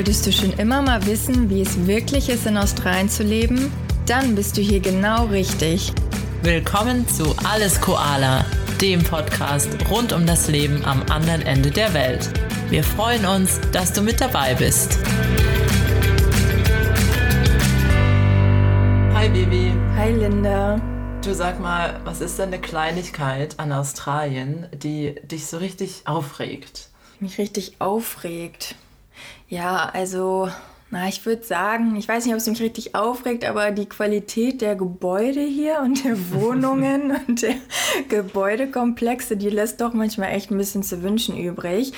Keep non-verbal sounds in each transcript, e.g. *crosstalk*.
Wolltest du schon immer mal wissen, wie es wirklich ist, in Australien zu leben? Dann bist du hier genau richtig. Willkommen zu Alles Koala, dem Podcast rund um das Leben am anderen Ende der Welt. Wir freuen uns, dass du mit dabei bist. Hi Baby. Hi Linda. Du sag mal, was ist denn eine Kleinigkeit an Australien, die dich so richtig aufregt? Mich richtig aufregt. Ja, also, na, ich würde sagen, ich weiß nicht, ob es mich richtig aufregt, aber die Qualität der Gebäude hier und der *laughs* Wohnungen und der Gebäudekomplexe, die lässt doch manchmal echt ein bisschen zu wünschen übrig.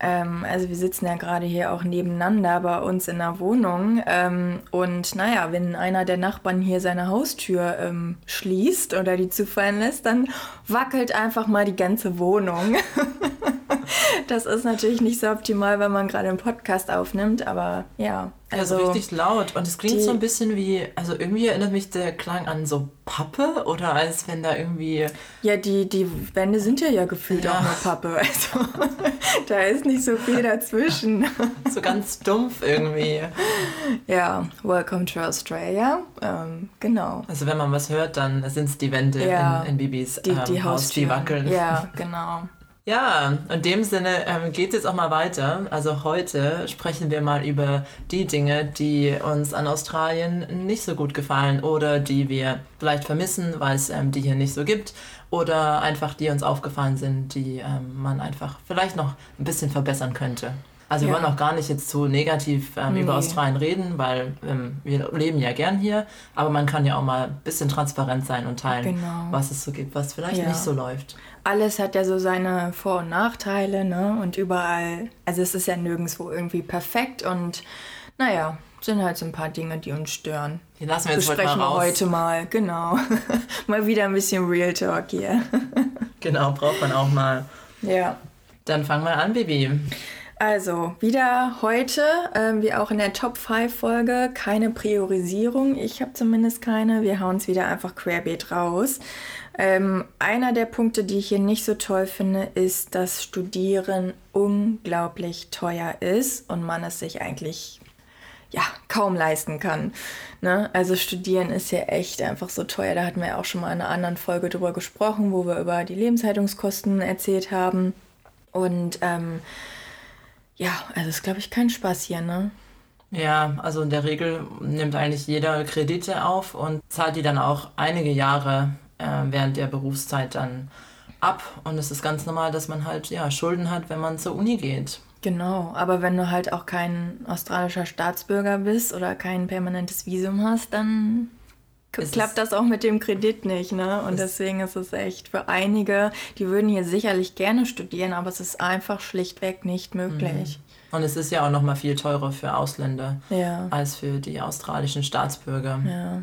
Ähm, also wir sitzen ja gerade hier auch nebeneinander bei uns in der Wohnung. Ähm, und naja, wenn einer der Nachbarn hier seine Haustür ähm, schließt oder die zufallen lässt, dann wackelt einfach mal die ganze Wohnung. *laughs* *laughs* das ist natürlich nicht so optimal, wenn man gerade einen Podcast aufnimmt, aber ja. Also, also richtig laut und es klingt die, so ein bisschen wie, also irgendwie erinnert mich der Klang an so Pappe oder als wenn da irgendwie... Ja, die, die Wände sind ja ja gefühlt ja. auch nur Pappe, also *laughs* da ist nicht so viel dazwischen. *laughs* so ganz dumpf irgendwie. Ja, welcome to Australia, ähm, genau. Also wenn man was hört, dann sind es die Wände ja, in, in Bibis die, die ähm, Haus, die wackeln. Ja, genau. Ja, in dem Sinne ähm, geht es jetzt auch mal weiter. Also heute sprechen wir mal über die Dinge, die uns an Australien nicht so gut gefallen oder die wir vielleicht vermissen, weil es ähm, die hier nicht so gibt oder einfach die uns aufgefallen sind, die ähm, man einfach vielleicht noch ein bisschen verbessern könnte. Also ja. wir wollen auch gar nicht jetzt zu negativ ähm, nee. über Australien reden, weil ähm, wir leben ja gern hier, aber man kann ja auch mal ein bisschen transparent sein und teilen, genau. was es so gibt, was vielleicht ja. nicht so läuft alles hat ja so seine Vor- und Nachteile, ne? Und überall, also es ist ja nirgendwo irgendwie perfekt und naja, sind halt so ein paar Dinge, die uns stören. Die lassen wir jetzt Besprechen heute mal heute mal, genau. *laughs* mal wieder ein bisschen Real Talk hier. genau, braucht man auch mal. Ja. Dann fangen wir an, Baby. Also, wieder heute, äh, wie auch in der Top 5 Folge, keine Priorisierung. Ich habe zumindest keine. Wir hauen es wieder einfach querbeet raus. Ähm, einer der Punkte, die ich hier nicht so toll finde, ist, dass Studieren unglaublich teuer ist und man es sich eigentlich ja, kaum leisten kann. Ne? Also studieren ist ja echt einfach so teuer. Da hatten wir ja auch schon mal in einer anderen Folge drüber gesprochen, wo wir über die Lebenshaltungskosten erzählt haben. Und ähm, ja, also ist, glaube ich, kein Spaß hier, ne? Ja, also in der Regel nimmt eigentlich jeder Kredite auf und zahlt die dann auch einige Jahre äh, während der Berufszeit dann ab. Und es ist ganz normal, dass man halt ja, Schulden hat, wenn man zur Uni geht. Genau, aber wenn du halt auch kein australischer Staatsbürger bist oder kein permanentes Visum hast, dann ist klappt das auch mit dem Kredit nicht, ne? Und deswegen ist es echt für einige, die würden hier sicherlich gerne studieren, aber es ist einfach schlichtweg nicht möglich. Mhm. Und es ist ja auch noch mal viel teurer für Ausländer ja. als für die australischen Staatsbürger. Ja.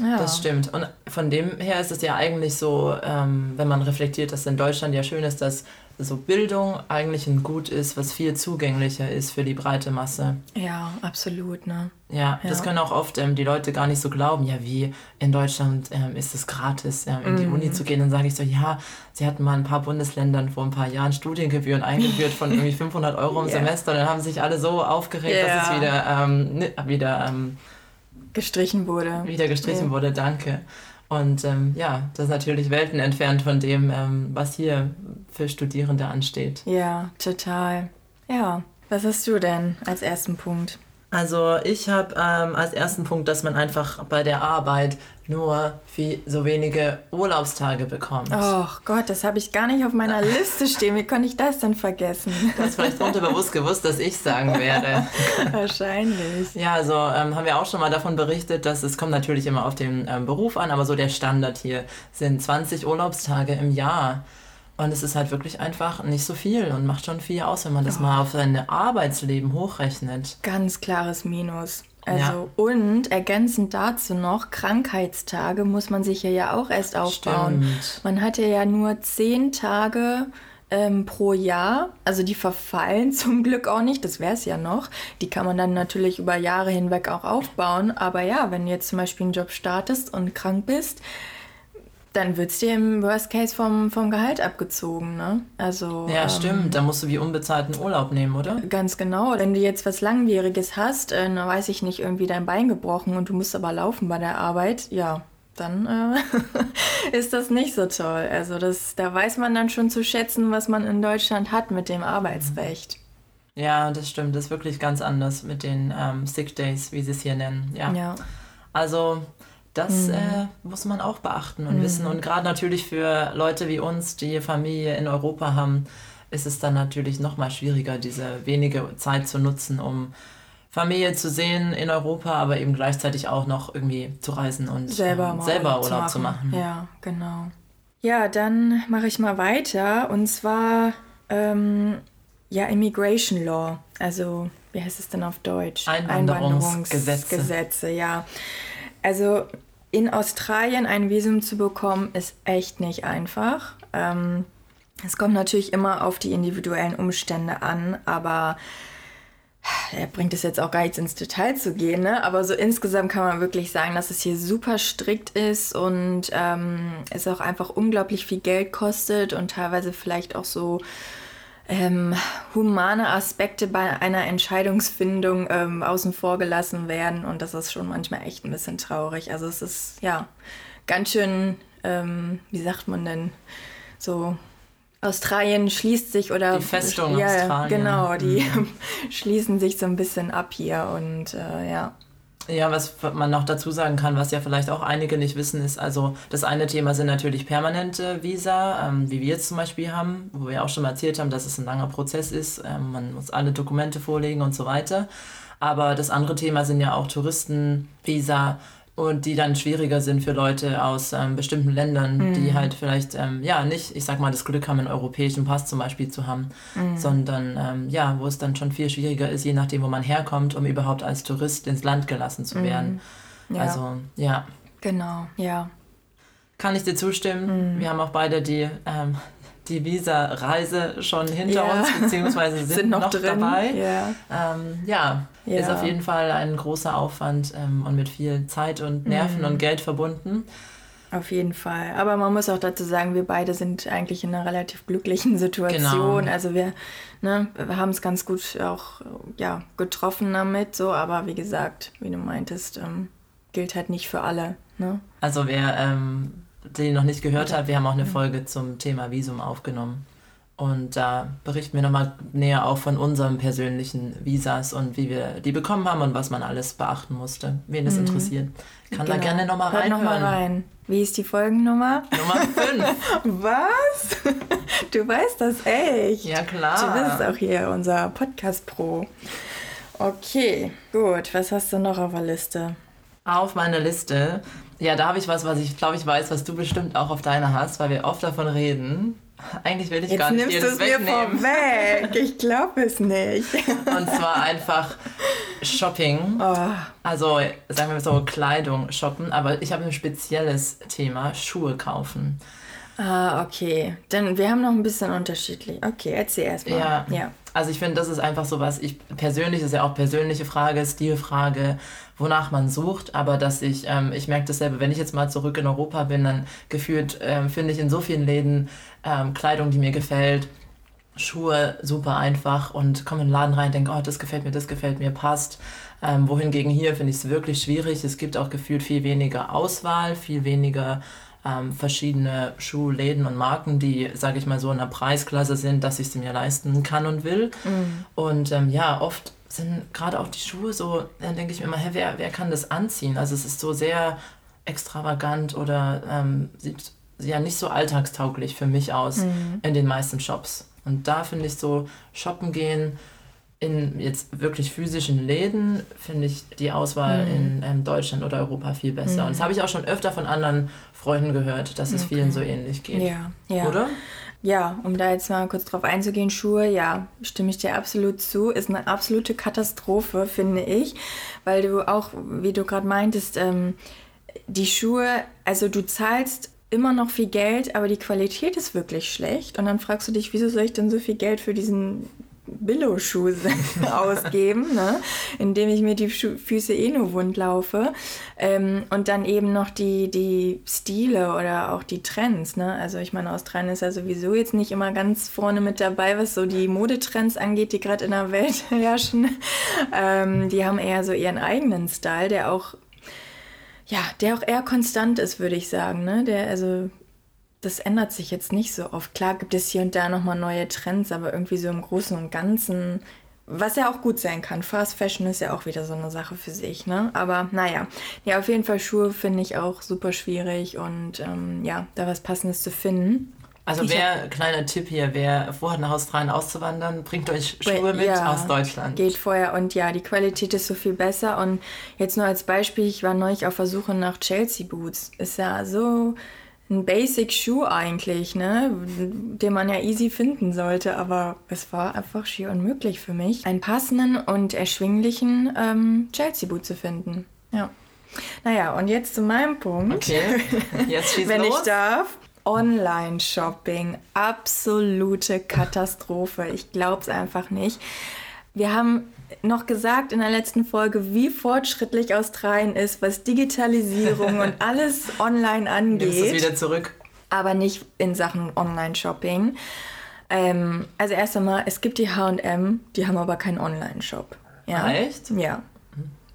Ja. Das stimmt. Und von dem her ist es ja eigentlich so, ähm, wenn man reflektiert, dass in Deutschland ja schön ist, dass so Bildung eigentlich ein Gut ist, was viel zugänglicher ist für die breite Masse. Ja, absolut, ne? Ja, ja. das können auch oft ähm, die Leute gar nicht so glauben. Ja, wie in Deutschland ähm, ist es gratis, ähm, in die mm. Uni zu gehen. Dann sage ich so, ja, sie hatten mal ein paar Bundesländern vor ein paar Jahren Studiengebühren *laughs* eingeführt von irgendwie 500 Euro im yeah. Semester. Dann haben sich alle so aufgeregt, yeah. dass es wieder, ähm, wieder ähm, gestrichen wurde. Wieder gestrichen ja. wurde, danke. Und ähm, ja, das ist natürlich Welten entfernt von dem, ähm, was hier für Studierende ansteht. Ja, total. Ja. Was hast du denn als ersten Punkt? Also ich habe ähm, als ersten Punkt, dass man einfach bei der Arbeit nur viel, so wenige Urlaubstage bekommt. Oh Gott, das habe ich gar nicht auf meiner Liste stehen. Wie konnte ich das denn vergessen? Du hast vielleicht unterbewusst gewusst, dass ich sagen werde. *laughs* Wahrscheinlich. Ja, also ähm, haben wir auch schon mal davon berichtet, dass es kommt natürlich immer auf den ähm, Beruf an, aber so der Standard hier sind 20 Urlaubstage im Jahr. Und es ist halt wirklich einfach nicht so viel und macht schon viel aus, wenn man das oh. mal auf sein Arbeitsleben hochrechnet. Ganz klares Minus. Also ja. und ergänzend dazu noch, Krankheitstage muss man sich ja auch erst aufbauen. Stimmt. Man hatte ja nur zehn Tage ähm, pro Jahr. Also die verfallen *laughs* zum Glück auch nicht, das wäre es ja noch. Die kann man dann natürlich über Jahre hinweg auch aufbauen. Aber ja, wenn du jetzt zum Beispiel einen Job startest und krank bist, dann wird es dir im Worst Case vom, vom Gehalt abgezogen, ne? Also. Ja, ähm, stimmt. Da musst du wie unbezahlten Urlaub nehmen, oder? Ganz genau. Wenn du jetzt was Langwieriges hast, äh, dann weiß ich nicht, irgendwie dein Bein gebrochen und du musst aber laufen bei der Arbeit, ja, dann äh, *laughs* ist das nicht so toll. Also das, da weiß man dann schon zu schätzen, was man in Deutschland hat mit dem Arbeitsrecht. Ja, das stimmt. Das ist wirklich ganz anders mit den ähm, Sick Days, wie sie es hier nennen. Ja. ja. Also das mhm. äh, muss man auch beachten und mhm. wissen. Und gerade natürlich für Leute wie uns, die Familie in Europa haben, ist es dann natürlich noch mal schwieriger, diese wenige Zeit zu nutzen, um Familie zu sehen in Europa, aber eben gleichzeitig auch noch irgendwie zu reisen und selber, ähm, selber Urlaub zu machen. zu machen. Ja, genau. Ja, dann mache ich mal weiter. Und zwar ähm, ja Immigration Law. Also wie heißt es denn auf Deutsch? Einwanderungsgesetze. Einwanderungsgesetze, ja. Also in Australien ein Visum zu bekommen, ist echt nicht einfach. Ähm, es kommt natürlich immer auf die individuellen Umstände an, aber er bringt es jetzt auch gar nichts ins Detail zu gehen, ne? aber so insgesamt kann man wirklich sagen, dass es hier super strikt ist und ähm, es auch einfach unglaublich viel Geld kostet und teilweise vielleicht auch so ähm, humane Aspekte bei einer Entscheidungsfindung ähm, außen vor gelassen werden. Und das ist schon manchmal echt ein bisschen traurig. Also es ist ja ganz schön, ähm, wie sagt man denn, so Australien schließt sich oder die Festung ja, Australien. Genau, die mhm. *laughs* schließen sich so ein bisschen ab hier und äh, ja. Ja, was man noch dazu sagen kann, was ja vielleicht auch einige nicht wissen, ist, also das eine Thema sind natürlich permanente Visa, ähm, wie wir jetzt zum Beispiel haben, wo wir auch schon mal erzählt haben, dass es ein langer Prozess ist, ähm, man muss alle Dokumente vorlegen und so weiter. Aber das andere Thema sind ja auch Touristenvisa, und die dann schwieriger sind für Leute aus ähm, bestimmten Ländern, mhm. die halt vielleicht ähm, ja nicht, ich sag mal, das Glück haben, einen europäischen Pass zum Beispiel zu haben, mhm. sondern ähm, ja, wo es dann schon viel schwieriger ist, je nachdem, wo man herkommt, um überhaupt als Tourist ins Land gelassen zu werden. Mhm. Ja. Also ja. Genau, ja. Kann ich dir zustimmen. Mhm. Wir haben auch beide die ähm, die Visa-Reise schon hinter ja. uns, beziehungsweise *laughs* sind, sind noch, noch dabei. Ja. Ähm, ja. ja. ist auf jeden Fall ein großer Aufwand ähm, und mit viel Zeit und Nerven mhm. und Geld verbunden. Auf jeden Fall. Aber man muss auch dazu sagen, wir beide sind eigentlich in einer relativ glücklichen Situation. Genau. Also wir, ne, wir haben es ganz gut auch ja, getroffen damit, so, aber wie gesagt, wie du meintest, ähm, gilt halt nicht für alle. Ne? Also wer ähm, den noch nicht gehört hat, wir haben auch eine Folge zum Thema Visum aufgenommen. Und da berichten wir nochmal näher auch von unseren persönlichen Visas und wie wir die bekommen haben und was man alles beachten musste. Wen das mhm. interessiert, kann genau. da gerne nochmal reinhören. Noch mal rein. Wie ist die Folgennummer? Nummer 5. *laughs* was? Du weißt das echt. Ja, klar. Du bist auch hier unser Podcast-Pro. Okay, gut. Was hast du noch auf der Liste? Auf meiner Liste ja, da habe ich was, was ich glaube, ich weiß, was du bestimmt auch auf deiner hast, weil wir oft davon reden. Eigentlich will ich Jetzt gar nicht dir das wegnehmen. Mir vorweg. Ich glaube es nicht. *laughs* Und zwar einfach Shopping. Oh. Also sagen wir so Kleidung shoppen, aber ich habe ein spezielles Thema, Schuhe kaufen. Ah, okay. Dann wir haben noch ein bisschen unterschiedlich. Okay, erzähl erstmal. Ja. ja. Also ich finde, das ist einfach so was, ich persönlich, ist ja auch persönliche Frage, Stilfrage, wonach man sucht, aber dass ich, ähm, ich merke dasselbe, wenn ich jetzt mal zurück in Europa bin, dann gefühlt ähm, finde ich in so vielen Läden ähm, Kleidung, die mir gefällt, Schuhe super einfach und komme in den Laden rein, denke, oh, das gefällt mir, das gefällt mir, passt. Ähm, wohingegen hier finde ich es wirklich schwierig. Es gibt auch gefühlt viel weniger Auswahl, viel weniger ähm, verschiedene Schuhläden und Marken, die, sage ich mal so, in einer Preisklasse sind, dass ich sie mir leisten kann und will. Mhm. Und ähm, ja, oft sind gerade auch die Schuhe so, dann denke ich mir immer, hä, wer, wer kann das anziehen? Also es ist so sehr extravagant oder ähm, sieht ja nicht so alltagstauglich für mich aus mhm. in den meisten Shops. Und da finde ich so, shoppen gehen in jetzt wirklich physischen Läden, finde ich die Auswahl mhm. in ähm, Deutschland oder Europa viel besser. Mhm. Und das habe ich auch schon öfter von anderen Freunden gehört, dass es okay. vielen so ähnlich geht. Ja, ja. Oder? Ja, um da jetzt mal kurz drauf einzugehen, Schuhe, ja, stimme ich dir absolut zu. Ist eine absolute Katastrophe, finde ich, weil du auch, wie du gerade meintest, ähm, die Schuhe, also du zahlst immer noch viel Geld, aber die Qualität ist wirklich schlecht. Und dann fragst du dich, wieso soll ich denn so viel Geld für diesen Billo-Schuh *laughs* ausgeben, ne? indem ich mir die Schu Füße eh nur wund laufe. Ähm, und dann eben noch die, die Stile oder auch die Trends. Ne? Also ich meine, Australien ist ja sowieso jetzt nicht immer ganz vorne mit dabei, was so die Modetrends angeht, die gerade in der Welt *laughs* herrschen. Ähm, die haben eher so ihren eigenen Style, der auch ja, der auch eher konstant ist, würde ich sagen. Ne? Der, also das ändert sich jetzt nicht so oft. Klar gibt es hier und da nochmal neue Trends, aber irgendwie so im Großen und Ganzen, was ja auch gut sein kann. Fast Fashion ist ja auch wieder so eine Sache für sich, ne? Aber naja, ja, auf jeden Fall Schuhe finde ich auch super schwierig und ähm, ja, da was Passendes zu finden. Also wer, kleiner Tipp hier, wer vorhat nach Australien auszuwandern, bringt euch Schuhe mit ja, aus Deutschland. Geht vorher und ja, die Qualität ist so viel besser und jetzt nur als Beispiel, ich war neulich auf der Suche nach Chelsea Boots. Ist ja so ein Basic-Schuh eigentlich, ne? den man ja easy finden sollte, aber es war einfach schier unmöglich für mich, einen passenden und erschwinglichen ähm, Chelsea-Boot zu finden. Ja. Naja, und jetzt zu meinem Punkt. Okay, *laughs* jetzt schieß Wenn los. ich darf. Online-Shopping, absolute Katastrophe. Ich glaube es einfach nicht. Wir haben noch gesagt in der letzten Folge, wie fortschrittlich Australien ist, was Digitalisierung und *laughs* alles online angeht. Nimmst es wieder zurück. Aber nicht in Sachen Online-Shopping. Ähm, also erst einmal, es gibt die H&M, die haben aber keinen Online-Shop. Ja? Echt? Ja,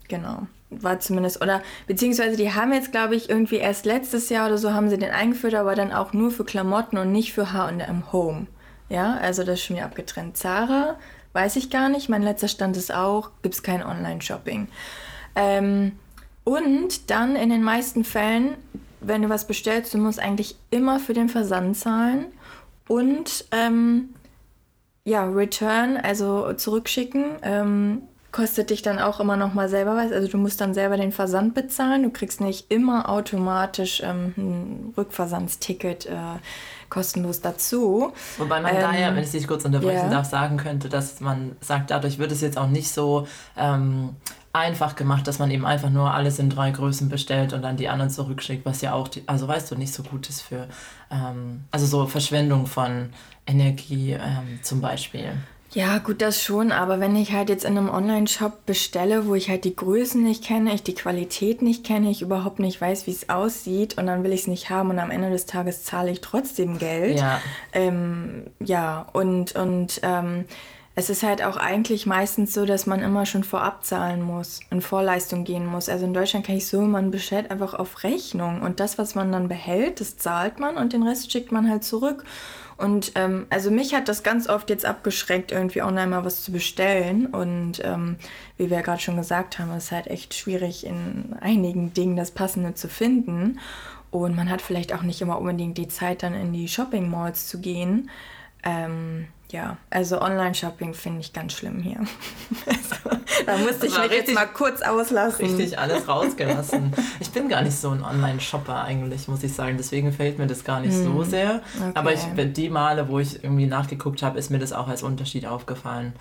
genau. War zumindest, oder beziehungsweise die haben jetzt, glaube ich, irgendwie erst letztes Jahr oder so haben sie den eingeführt, aber dann auch nur für Klamotten und nicht für H&M Home. Ja, also das ist schon wieder abgetrennt. Zara weiß ich gar nicht. Mein letzter Stand ist auch, gibt es kein Online-Shopping. Ähm, und dann in den meisten Fällen, wenn du was bestellst, du musst eigentlich immer für den Versand zahlen und ähm, ja, Return, also zurückschicken, ähm, kostet dich dann auch immer noch mal selber was. Also du musst dann selber den Versand bezahlen. Du kriegst nicht immer automatisch ähm, ein Rückversandsticket. Äh, kostenlos dazu. Wobei man ähm, da ja, wenn ich dich kurz unterbrechen yeah. darf, sagen könnte, dass man sagt, dadurch wird es jetzt auch nicht so ähm, einfach gemacht, dass man eben einfach nur alles in drei Größen bestellt und dann die anderen zurückschickt, was ja auch, die, also weißt du, nicht so gut ist für, ähm, also so Verschwendung von Energie ähm, zum Beispiel. Ja, gut, das schon, aber wenn ich halt jetzt in einem Online-Shop bestelle, wo ich halt die Größen nicht kenne, ich die Qualität nicht kenne, ich überhaupt nicht weiß, wie es aussieht und dann will ich es nicht haben und am Ende des Tages zahle ich trotzdem Geld. Ja. Ähm, ja, und, und ähm, es ist halt auch eigentlich meistens so, dass man immer schon vorab zahlen muss, in Vorleistung gehen muss. Also in Deutschland kann ich so, man bestellt einfach auf Rechnung und das, was man dann behält, das zahlt man und den Rest schickt man halt zurück. Und ähm, also mich hat das ganz oft jetzt abgeschreckt, irgendwie online mal was zu bestellen. Und ähm, wie wir ja gerade schon gesagt haben, ist halt echt schwierig, in einigen Dingen das Passende zu finden. Und man hat vielleicht auch nicht immer unbedingt die Zeit, dann in die Shopping Malls zu gehen. Ähm, ja, also Online-Shopping finde ich ganz schlimm hier. *laughs* also, da musste ich mich jetzt mal kurz auslassen. Richtig alles rausgelassen. ich bin gar nicht so ein Online-Shopper eigentlich, muss ich sagen. Deswegen fällt mir das gar nicht hm. so sehr. Okay. Aber ich, die Male, wo ich irgendwie nachgeguckt habe, ist mir das auch als Unterschied aufgefallen.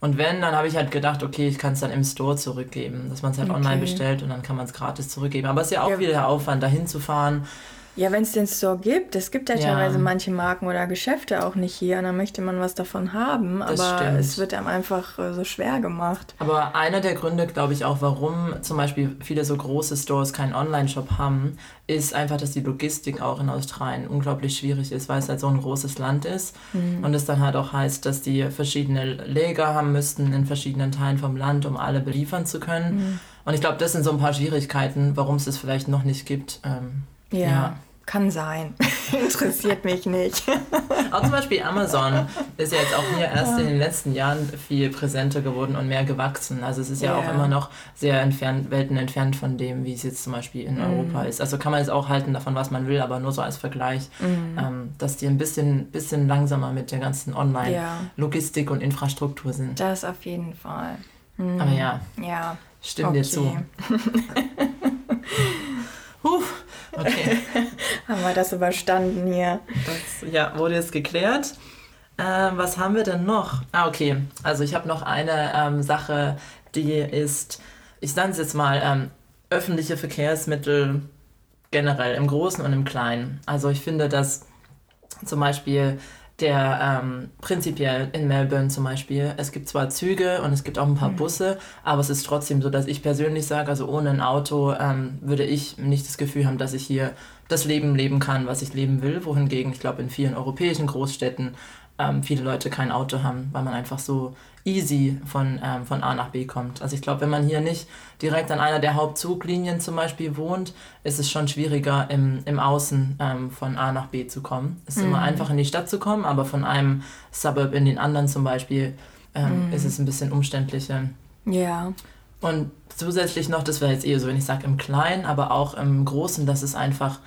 Und wenn, dann habe ich halt gedacht, okay, ich kann es dann im Store zurückgeben, dass man es halt okay. online bestellt und dann kann man es gratis zurückgeben. Aber es ist ja auch ja. wieder der Aufwand, dahin zu fahren ja, wenn es den Store gibt, es gibt ja, ja, teilweise manche Marken oder Geschäfte auch nicht hier und dann möchte man was davon haben, das aber stimmt. es wird einem einfach äh, so schwer gemacht. Aber einer der Gründe, glaube ich, auch, warum zum Beispiel viele so große Stores keinen Online-Shop haben, ist einfach, dass die Logistik auch in Australien unglaublich schwierig ist, weil es halt so ein großes Land ist mhm. und es dann halt auch heißt, dass die verschiedene Lager haben müssten in verschiedenen Teilen vom Land, um alle beliefern zu können. Mhm. Und ich glaube, das sind so ein paar Schwierigkeiten, warum es das vielleicht noch nicht gibt. Ähm, ja. ja. Kann sein. *laughs* Interessiert mich nicht. auch zum Beispiel Amazon ist ja jetzt auch hier erst in den letzten Jahren viel präsenter geworden und mehr gewachsen. Also es ist ja, ja. auch immer noch sehr entfernt, Welten entfernt von dem, wie es jetzt zum Beispiel in mm. Europa ist. Also kann man jetzt auch halten davon, was man will, aber nur so als Vergleich, mm. ähm, dass die ein bisschen, bisschen langsamer mit der ganzen Online-Logistik ja. und Infrastruktur sind. Das auf jeden Fall. Mm. Aber ja, ja. stimme okay. dir zu. *laughs* Okay. *laughs* haben wir das überstanden hier? Das, ja, wurde jetzt geklärt. Ähm, was haben wir denn noch? Ah, okay. Also ich habe noch eine ähm, Sache, die ist, ich nenne es jetzt mal, ähm, öffentliche Verkehrsmittel generell, im Großen und im Kleinen. Also ich finde, dass zum Beispiel der ähm, prinzipiell in Melbourne zum Beispiel, es gibt zwar Züge und es gibt auch ein paar mhm. Busse, aber es ist trotzdem so, dass ich persönlich sage, also ohne ein Auto ähm, würde ich nicht das Gefühl haben, dass ich hier das Leben leben kann, was ich leben will. Wohingegen, ich glaube, in vielen europäischen Großstädten ähm, viele Leute kein Auto haben, weil man einfach so easy von, ähm, von A nach B kommt. Also ich glaube, wenn man hier nicht direkt an einer der Hauptzuglinien zum Beispiel wohnt, ist es schon schwieriger im, im Außen ähm, von A nach B zu kommen. Es ist mhm. immer einfach in die Stadt zu kommen, aber von einem Suburb in den anderen zum Beispiel ähm, mhm. ist es ein bisschen umständlicher. Ja. Und zusätzlich noch, das wäre jetzt eher so, wenn ich sage im Kleinen, aber auch im Großen, dass es einfach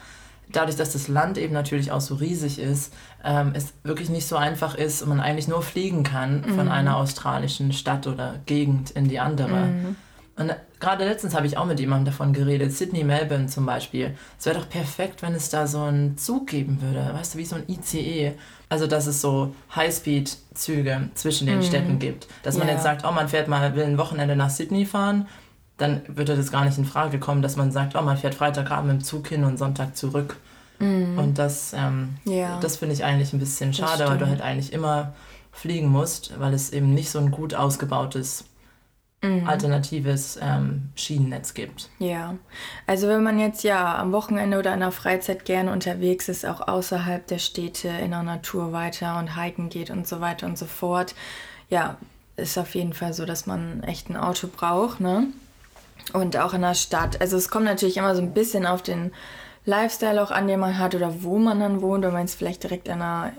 dadurch, dass das Land eben natürlich auch so riesig ist, ähm, es wirklich nicht so einfach ist und man eigentlich nur fliegen kann mhm. von einer australischen Stadt oder Gegend in die andere. Mhm. Und gerade letztens habe ich auch mit jemandem davon geredet, Sydney, Melbourne zum Beispiel. Es wäre doch perfekt, wenn es da so einen Zug geben würde, weißt du, wie so ein ICE. Also, dass es so Highspeed-Züge zwischen den mhm. Städten gibt. Dass man ja. jetzt sagt, oh, man fährt mal, will ein Wochenende nach Sydney fahren dann würde das gar nicht in Frage kommen, dass man sagt, oh, man fährt Freitagabend im Zug hin und Sonntag zurück. Mm. Und das, ähm, ja. das finde ich eigentlich ein bisschen schade, weil du halt eigentlich immer fliegen musst, weil es eben nicht so ein gut ausgebautes mm. alternatives ähm, Schienennetz gibt. Ja, also wenn man jetzt ja am Wochenende oder in der Freizeit gerne unterwegs ist, auch außerhalb der Städte in der Natur weiter und hiken geht und so weiter und so fort, ja, ist auf jeden Fall so, dass man echt ein Auto braucht, ne? Und auch in der Stadt. Also es kommt natürlich immer so ein bisschen auf den Lifestyle auch an, den man hat oder wo man dann wohnt, wenn man jetzt vielleicht direkt in einer,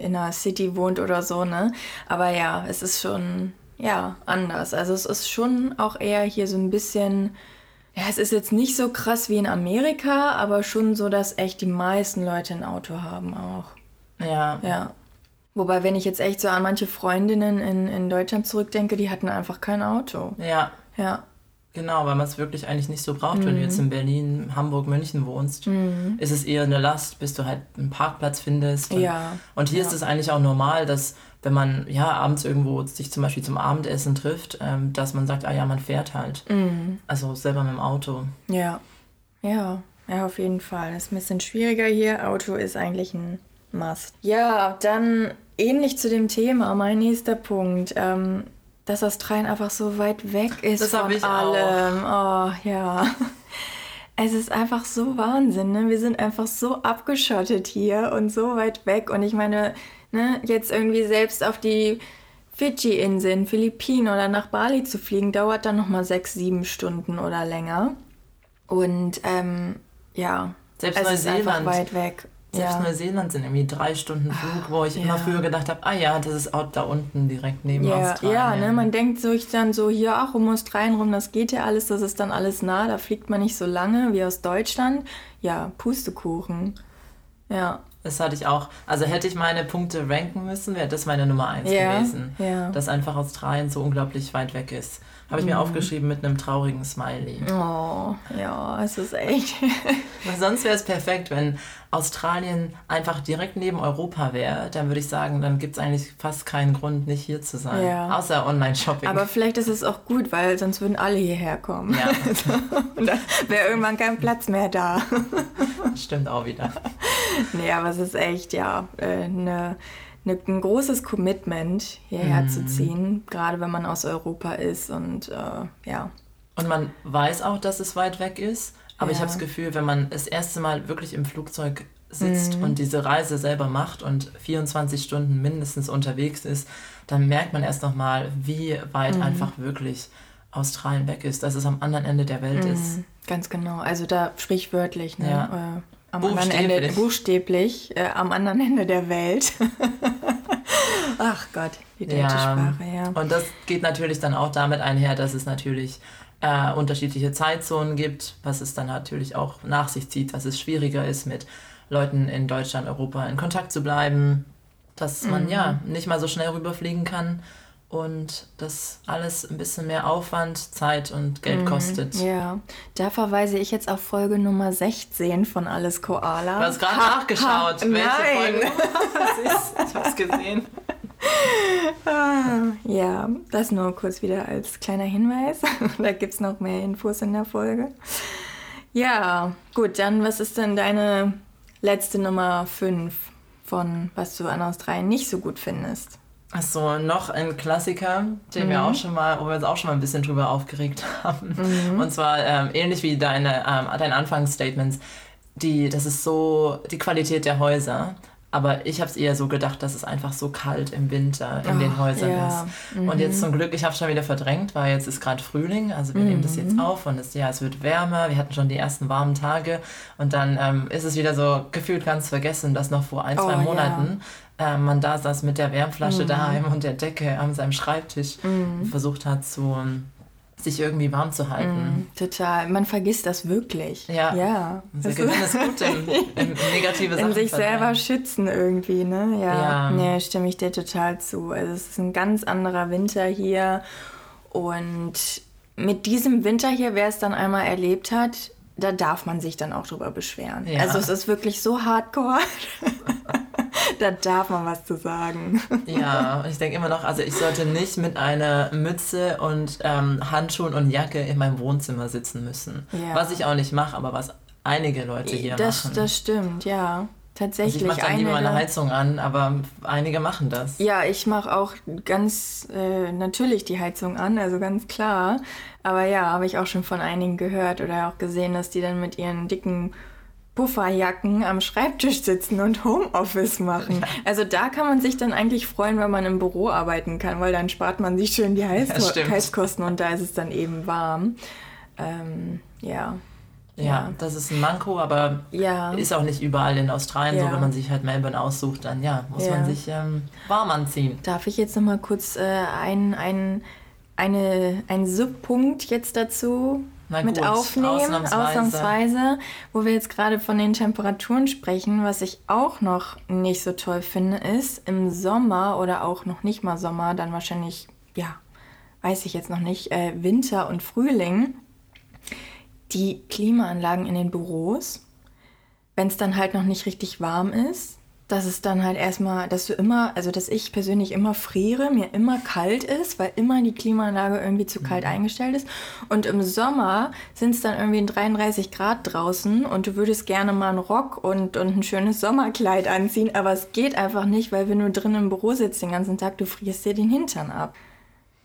in einer City wohnt oder so, ne? Aber ja, es ist schon, ja, anders. Also es ist schon auch eher hier so ein bisschen, ja, es ist jetzt nicht so krass wie in Amerika, aber schon so, dass echt die meisten Leute ein Auto haben auch. Ja. Ja. Wobei, wenn ich jetzt echt so an manche Freundinnen in, in Deutschland zurückdenke, die hatten einfach kein Auto. Ja. Ja. Genau, weil man es wirklich eigentlich nicht so braucht. Mhm. Wenn du jetzt in Berlin, Hamburg, München wohnst, mhm. ist es eher eine Last, bis du halt einen Parkplatz findest. Und, ja. und hier ja. ist es eigentlich auch normal, dass wenn man ja abends irgendwo sich zum Beispiel zum Abendessen trifft, ähm, dass man sagt, ah ja, man fährt halt. Mhm. Also selber mit dem Auto. Ja, ja, ja, auf jeden Fall. Das ist ein bisschen schwieriger hier. Auto ist eigentlich ein Must. Ja, dann ähnlich zu dem Thema, mein nächster Punkt. Ähm, dass Australien einfach so weit weg ist das von ich allem. Auch. Oh, ja. Es ist einfach so Wahnsinn, ne? Wir sind einfach so abgeschottet hier und so weit weg. Und ich meine, ne, jetzt irgendwie selbst auf die Fidschi-Inseln, Philippinen oder nach Bali zu fliegen, dauert dann nochmal sechs, sieben Stunden oder länger. Und ähm, ja, selbst es Neuseeland. ist einfach weit weg. Selbst ja. Neuseeland sind irgendwie drei Stunden Flug, wo ich ja. immer früher gedacht habe, ah ja, das ist auch da unten direkt neben ja, Australien. Ja, ne, man denkt sich dann so, hier auch um Australien rum, das geht ja alles, das ist dann alles nah, da fliegt man nicht so lange wie aus Deutschland. Ja, Pustekuchen. Ja. Das hatte ich auch. Also hätte ich meine Punkte ranken müssen, wäre das meine Nummer eins gewesen. Ja. Dass einfach Australien so unglaublich weit weg ist. Habe ich mir mhm. aufgeschrieben mit einem traurigen Smiley. Oh, ja, es ist echt. *laughs* Weil sonst wäre es perfekt, wenn Australien einfach direkt neben Europa wäre. Dann würde ich sagen, dann gibt es eigentlich fast keinen Grund, nicht hier zu sein. Ja. Außer Online-Shopping. Aber vielleicht ist es auch gut, weil sonst würden alle hierher kommen. Ja. *laughs* Und dann wäre irgendwann kein Platz mehr da. Stimmt auch wieder. *laughs* Nee, aber es ist echt, ja, eine. Äh, eine, ein großes Commitment hierher mm. zu ziehen, gerade wenn man aus Europa ist und äh, ja. Und man weiß auch, dass es weit weg ist, aber ja. ich habe das Gefühl, wenn man das erste Mal wirklich im Flugzeug sitzt mm. und diese Reise selber macht und 24 Stunden mindestens unterwegs ist, dann merkt man erst nochmal, wie weit mm. einfach wirklich Australien weg ist, dass es am anderen Ende der Welt mm. ist. Ganz genau, also da sprichwörtlich, ne? Ja. Am anderen Ende, buchstäblich, äh, am anderen Ende der Welt. *laughs* Ach Gott, die deutsche ja, Sprache, ja. Und das geht natürlich dann auch damit einher, dass es natürlich äh, unterschiedliche Zeitzonen gibt, was es dann natürlich auch nach sich zieht, dass es schwieriger ist, mit Leuten in Deutschland, Europa in Kontakt zu bleiben, dass man mhm. ja nicht mal so schnell rüberfliegen kann und das alles ein bisschen mehr Aufwand, Zeit und Geld mhm, kostet. Ja, da verweise ich jetzt auf Folge Nummer 16 von Alles Koala. Du hast gerade nachgeschaut, ha, welche nein. Folge *laughs* *laughs* das ist. Ich hab's gesehen. Ah, ja, das nur kurz wieder als kleiner Hinweis. *laughs* da gibt es noch mehr Infos in der Folge. Ja, gut, dann was ist denn deine letzte Nummer 5? von was du an Australien nicht so gut findest. Achso, noch ein Klassiker, den mhm. wir auch schon mal, wo wir uns auch schon mal ein bisschen drüber aufgeregt *laughs* haben. Mhm. Und zwar ähm, ähnlich wie deine, ähm, deine Anfangsstatements. Die, das ist so die Qualität der Häuser. Aber ich habe es eher so gedacht, dass es einfach so kalt im Winter in oh, den Häusern ja. ist. Mhm. Und jetzt zum Glück, ich habe es schon wieder verdrängt, weil jetzt ist gerade Frühling. Also wir mhm. nehmen das jetzt mhm. auf und es, ja, es wird wärmer. Wir hatten schon die ersten warmen Tage. Und dann ähm, ist es wieder so gefühlt ganz vergessen, dass noch vor ein, zwei oh, Monaten ja. äh, man da saß mit der Wärmflasche mhm. daheim und der Decke an seinem Schreibtisch und mhm. versucht hat zu ähm, sich irgendwie warm zu halten. Mm, total. Man vergisst das wirklich. Ja. ja. Wir können das gut *laughs* im, im negative Sachen In sich verdrängen. selber schützen irgendwie, ne? Ja. ja. Nee, stimme ich dir total zu. Also es ist ein ganz anderer Winter hier. Und mit diesem Winter hier, wer es dann einmal erlebt hat, da darf man sich dann auch drüber beschweren. Ja. Also es ist wirklich so hardcore. *laughs* *laughs* da darf man was zu sagen. *laughs* Ja, und ich denke immer noch, also ich sollte nicht mit einer Mütze und ähm, Handschuhen und Jacke in meinem Wohnzimmer sitzen müssen. Ja. Was ich auch nicht mache, aber was einige Leute hier das, machen. Das stimmt, ja. Tatsächlich. Also ich mache dann lieber meine Heizung an, aber einige machen das. Ja, ich mache auch ganz äh, natürlich die Heizung an, also ganz klar. Aber ja, habe ich auch schon von einigen gehört oder auch gesehen, dass die dann mit ihren dicken Pufferjacken am Schreibtisch sitzen und Homeoffice machen. Also da kann man sich dann eigentlich freuen, wenn man im Büro arbeiten kann, weil dann spart man sich schön die Heiz ja, Heizkosten und da ist es dann eben warm. Ähm, ja. Ja, ja, das ist ein Manko, aber ja. ist auch nicht überall in Australien so. Wenn man sich halt Melbourne aussucht, dann ja, muss man sich ähm, warm anziehen. Darf ich jetzt noch mal kurz äh, ein, ein, eine, einen Subpunkt jetzt dazu mit gut, aufnehmen, ausnahmsweise. ausnahmsweise, wo wir jetzt gerade von den Temperaturen sprechen. Was ich auch noch nicht so toll finde, ist im Sommer oder auch noch nicht mal Sommer, dann wahrscheinlich, ja, weiß ich jetzt noch nicht, äh, Winter und Frühling, die Klimaanlagen in den Büros, wenn es dann halt noch nicht richtig warm ist, dass es dann halt erstmal, dass du immer, also dass ich persönlich immer friere, mir immer kalt ist, weil immer die Klimaanlage irgendwie zu kalt mhm. eingestellt ist. Und im Sommer sind es dann irgendwie 33 Grad draußen und du würdest gerne mal einen Rock und, und ein schönes Sommerkleid anziehen, aber es geht einfach nicht, weil wenn du drin im Büro sitzt den ganzen Tag, du frierst dir den Hintern ab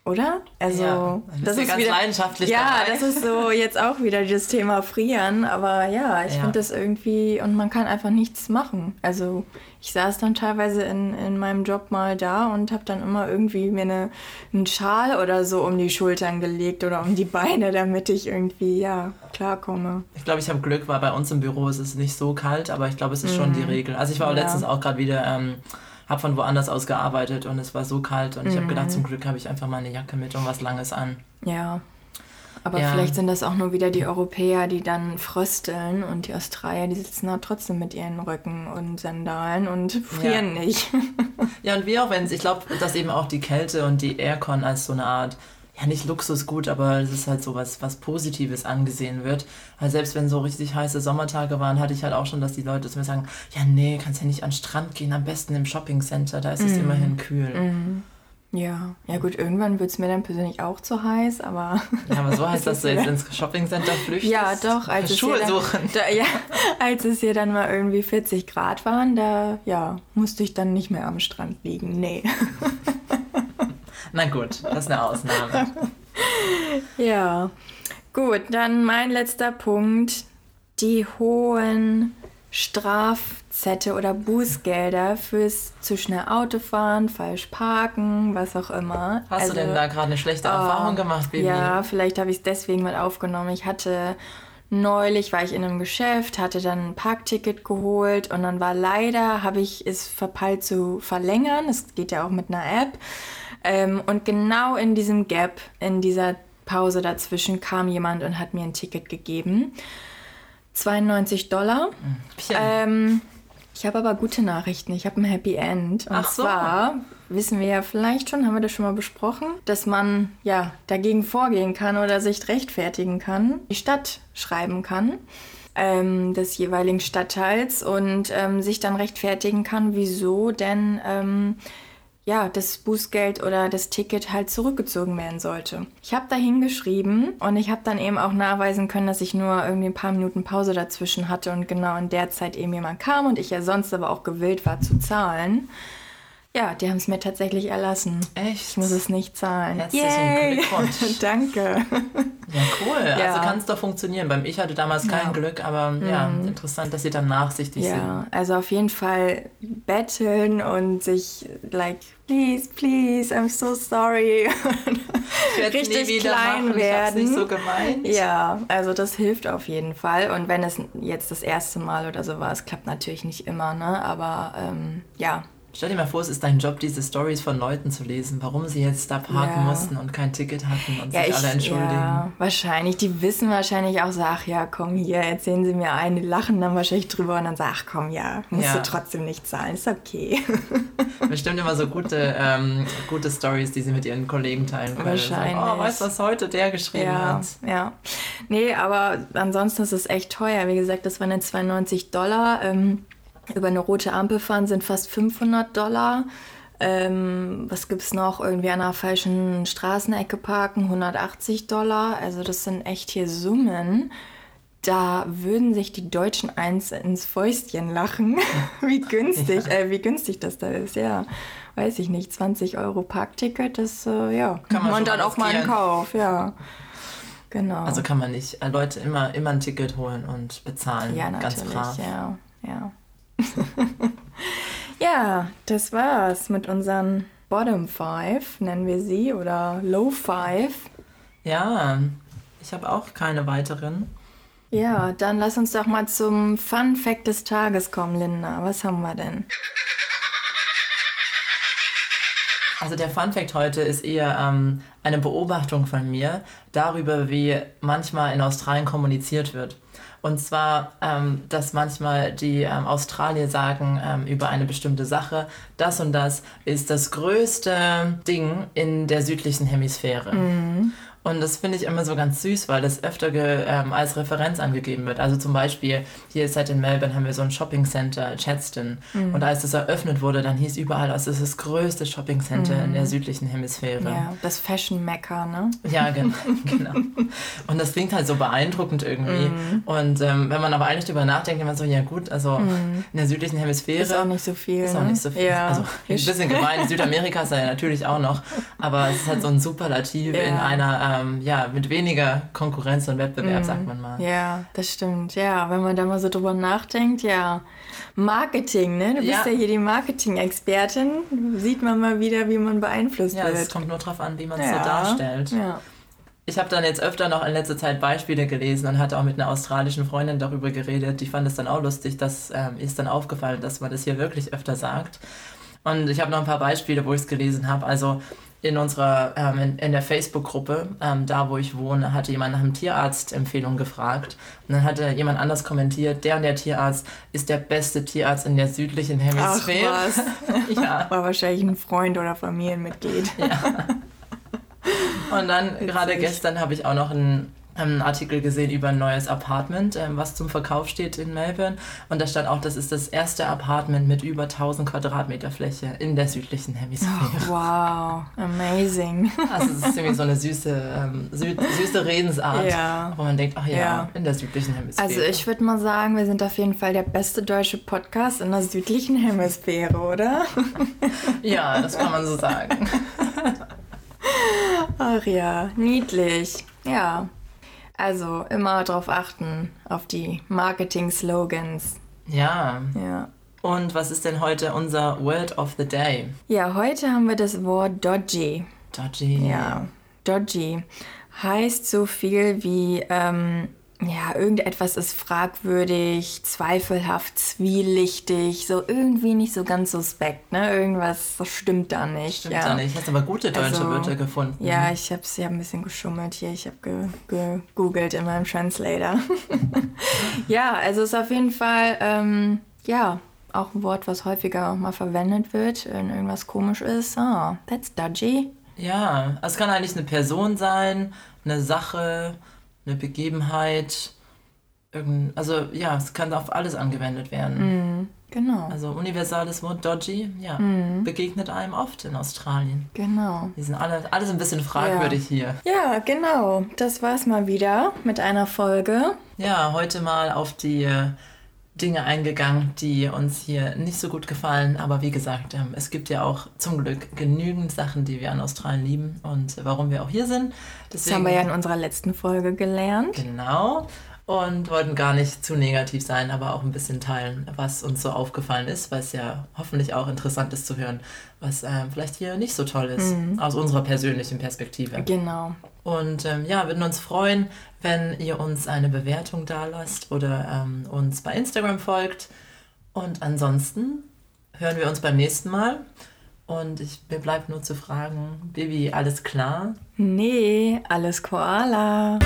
oder? Also ja, das ist ganz wieder, leidenschaftlich. Ja, dabei. das ist so jetzt auch wieder das Thema Frieren, aber ja, ich ja. finde das irgendwie und man kann einfach nichts machen. Also ich saß dann teilweise in, in meinem Job mal da und habe dann immer irgendwie mir eine, einen Schal oder so um die Schultern gelegt oder um die Beine, damit ich irgendwie ja klarkomme. Ich glaube, ich habe Glück, weil bei uns im Büro ist es nicht so kalt, aber ich glaube, es ist mhm. schon die Regel. Also ich war auch ja. letztens auch gerade wieder ähm, habe von woanders aus gearbeitet und es war so kalt und mhm. ich habe gedacht, zum Glück habe ich einfach mal eine Jacke mit und was Langes an. Ja. Aber ja. vielleicht sind das auch nur wieder die Europäer, die dann frösteln und die Australier, die sitzen da trotzdem mit ihren Röcken und Sandalen und frieren ja. nicht. *laughs* ja, und wie auch wenn es, ich glaube, dass eben auch die Kälte und die Aircon als so eine Art ja nicht Luxusgut, aber es ist halt so was, was Positives angesehen wird. Weil selbst wenn so richtig heiße Sommertage waren, hatte ich halt auch schon, dass die Leute zu mir sagen, ja nee, kannst ja nicht an den Strand gehen, am besten im Shoppingcenter, da ist es mm. immerhin kühl. Mm. Ja, ja gut, irgendwann wird es mir dann persönlich auch zu heiß, aber... Ja, aber so *laughs* heißt das, dass du jetzt ins Shoppingcenter flüchtest? Ja, doch. Als es Schuhe dann, suchen. Da, ja, als es hier dann mal irgendwie 40 Grad waren, da ja, musste ich dann nicht mehr am Strand liegen. Nee. *laughs* Na gut, das ist eine Ausnahme. *laughs* ja, gut, dann mein letzter Punkt. Die hohen Strafzettel oder Bußgelder fürs zu schnell Autofahren, falsch parken, was auch immer. Hast also, du denn da gerade eine schlechte Erfahrung uh, gemacht, Baby? Ja, vielleicht habe ich es deswegen mal aufgenommen. Ich hatte neulich war ich in einem Geschäft, hatte dann ein Parkticket geholt und dann war leider, habe ich es verpeilt zu verlängern. Es geht ja auch mit einer App. Ähm, und genau in diesem Gap, in dieser Pause dazwischen, kam jemand und hat mir ein Ticket gegeben. 92 Dollar. Ähm, ich habe aber gute Nachrichten. Ich habe ein Happy End. Und Ach so. zwar wissen wir ja vielleicht schon, haben wir das schon mal besprochen, dass man ja dagegen vorgehen kann oder sich rechtfertigen kann, die Stadt schreiben kann ähm, des jeweiligen Stadtteils und ähm, sich dann rechtfertigen kann, wieso denn ähm, ja, das Bußgeld oder das Ticket halt zurückgezogen werden sollte. Ich habe da hingeschrieben und ich habe dann eben auch nachweisen können, dass ich nur irgendwie ein paar Minuten Pause dazwischen hatte und genau in der Zeit eben jemand kam und ich ja sonst aber auch gewillt war zu zahlen. Ja, die haben es mir tatsächlich erlassen. Echt? Ich muss es nicht zahlen. Herzlichen! Glückwunsch. *laughs* Danke. Ja, cool. Ja. Also kann es doch funktionieren. Beim Ich hatte damals kein Ja. Glück, aber ja, interessant, dass sie dann nachsichtig sind. Ja, also auf jeden Fall betteln und sich like, please, please, I'm so sorry. Ich richtig nie klein machen. Ich werden. nicht so gemeint. Ja, also das hilft auf jeden Fall. Und wenn es jetzt das erste Mal oder so war, es klappt natürlich nicht immer, ne? Aber ähm, ja, Stell dir mal vor, es ist dein Job, diese Stories von Leuten zu lesen, warum sie jetzt da parken Ja. mussten und kein Ticket hatten und ja, sich ich, alle entschuldigen. ja, wahrscheinlich. Die wissen wahrscheinlich auch so, ach ja, komm hier, erzählen sie mir ein, die lachen dann wahrscheinlich drüber und dann sagen, ach komm, ja, musst Ja. du trotzdem nicht zahlen, ist okay. *laughs* Bestimmt immer so gute, ähm, gute Stories, die sie mit ihren Kollegen teilen können. Wahrscheinlich. So, oh, weißt du, was heute der geschrieben hat? ja. Nee, aber ansonsten ist es echt teuer. Wie gesagt, das waren jetzt 92 Dollar. Ähm, über eine rote Ampel fahren sind fast 500 Dollar. Ähm, was gibt's noch? Irgendwie an einer falschen Straßenecke parken, 180 Dollar. Also das sind echt hier Summen. Da würden sich die Deutschen eins ins Fäustchen lachen, *laughs* wie günstig, äh, wie günstig das da ist. Ja, weiß ich nicht. 20 Euro Parkticket, das äh, ja, Kann man schon dann auch mal in riskieren. Kauf. Ja, genau. Also kann man nicht äh, Leute immer, immer ein Ticket holen und bezahlen. Ja, Ganz natürlich, brav. ja, ja. *laughs* ja, das war's mit unseren Bottom Five, nennen wir sie, oder Low Five. Ja, ich habe auch keine weiteren. Ja, dann lass uns doch mal zum Fun Fact des Tages kommen, Linda. Was haben wir denn? Also der Fun Fact heute ist eher ähm, eine Beobachtung von mir darüber, wie manchmal in Australien kommuniziert wird. Und zwar, ähm, dass manchmal die ähm, Australier sagen ähm, über eine bestimmte Sache, das und das ist das größte Ding in der südlichen Hemisphäre. Und das finde ich immer so ganz süß, weil das öfter ähm, als Referenz angegeben wird. Also zum Beispiel, hier ist halt in Melbourne haben wir so ein Shopping Center, Chadston. Mhm. Und als das eröffnet wurde, dann hieß überall, das ist das größte Shopping Center in der südlichen Hemisphäre. Mhm. Ja, das Fashion Mecca, ne? Ja, *laughs* gen genau. Und das klingt halt so beeindruckend irgendwie. Mhm. Und ähm, wenn man aber eigentlich drüber nachdenkt, denkt man so, ja gut, also in der südlichen Hemisphäre Mhm. Ist auch nicht so viel. ist auch ne? nicht so viel. Ja. Also ein bisschen gemein. Südamerika ist ja natürlich auch noch, aber es ist halt so ein Superlativ Ja. in einer, ähm, ja, mit weniger Konkurrenz und Wettbewerb, sagt man mal. Ja, das stimmt. Ja, wenn man da mal so drüber nachdenkt, ja. Marketing, ne? Du bist Ja. ja, hier die Marketing-Expertin. Sieht man mal wieder, wie man beeinflusst Ja, es wird. kommt nur drauf an, wie man es ja. so darstellt. Ja. Ich habe dann jetzt öfter noch in letzter Zeit Beispiele gelesen und hatte auch mit einer australischen Freundin darüber geredet. Die fand es dann auch lustig, dass ähm, ist dann aufgefallen, dass man das hier wirklich öfter sagt. Und ich habe noch ein paar Beispiele, wo ich es gelesen habe. Also in unserer, ähm, in, in der Facebook-Gruppe, ähm, da wo ich wohne, hatte jemand nach einem Tierarzt-Empfehlung gefragt. Und dann hatte jemand anders kommentiert, der und der Tierarzt ist der beste Tierarzt in der südlichen Ach Hemisphäre. was. *laughs* ja. War wahrscheinlich ein Freund oder Familienmitglied. Und dann gerade gestern habe ich auch noch einen, einen Artikel gesehen über ein neues Apartment, ähm, was zum Verkauf steht in Melbourne. Und da stand auch, das ist das erste Apartment mit über 1000 Quadratmeter Fläche in der südlichen Hemisphäre. Wow, amazing. Also es ist irgendwie so eine süße, ähm, sü süße Redensart, Ja. wo man denkt, ach ja, Ja. in der südlichen Hemisphäre. Also ich würde mal sagen, wir sind auf jeden Fall der beste deutsche Podcast in der südlichen Hemisphäre, oder? *laughs* ja, das kann man so sagen. Ach ja, niedlich. Ja. Also immer darauf achten, auf die Marketing-Slogans. Ja. Ja. Und was ist denn heute unser Word of the Day? Ja, heute haben wir das Wort dodgy. Dodgy. Ja, dodgy heißt so viel wie, ähm, ja, irgendetwas ist fragwürdig, zweifelhaft, zwielichtig, so irgendwie nicht so ganz suspekt, ne? Irgendwas stimmt da nicht. Stimmt ja. ja nicht. Hast aber gute deutsche Also, Wörter gefunden. Ja, ich habe ja ein bisschen geschummelt hier. Ich habe ge gegoogelt in meinem Translator. *laughs* ja, also ist auf jeden Fall, ähm, ja, auch ein Wort, was häufiger mal verwendet wird, wenn irgendwas komisch ist. Ah, that's dodgy. Ja, es kann eigentlich eine Person sein, eine Sache, eine Begebenheit. Irgend, also ja, es kann auf alles angewendet werden. Genau. Also universales Wort Dodgy, ja, Mhm. begegnet einem oft in Australien. Genau. Die sind alle, alles ein bisschen fragwürdig hier. Ja, genau. Das war's mal wieder mit einer Folge. Ja, heute mal auf die äh, Dinge eingegangen, die uns hier nicht so gut gefallen. Aber wie gesagt, ähm, es gibt ja auch zum Glück genügend Sachen, die wir an Australien lieben und warum wir auch hier sind. Das haben wir ja in unserer letzten Folge gelernt. Genau. Und wollten gar nicht zu negativ sein, aber auch ein bisschen teilen, was uns so aufgefallen ist, weil es ja hoffentlich auch interessant ist zu hören, was ähm, vielleicht hier nicht so toll ist, aus unserer persönlichen Perspektive. Genau. Und ähm, ja, würden uns freuen, wenn ihr uns eine Bewertung da lasst oder ähm, uns bei Instagram folgt. Und ansonsten hören wir uns beim nächsten Mal. Und ich, mir bleibt nur zu fragen, Bibi, alles klar? Nee, alles Koala.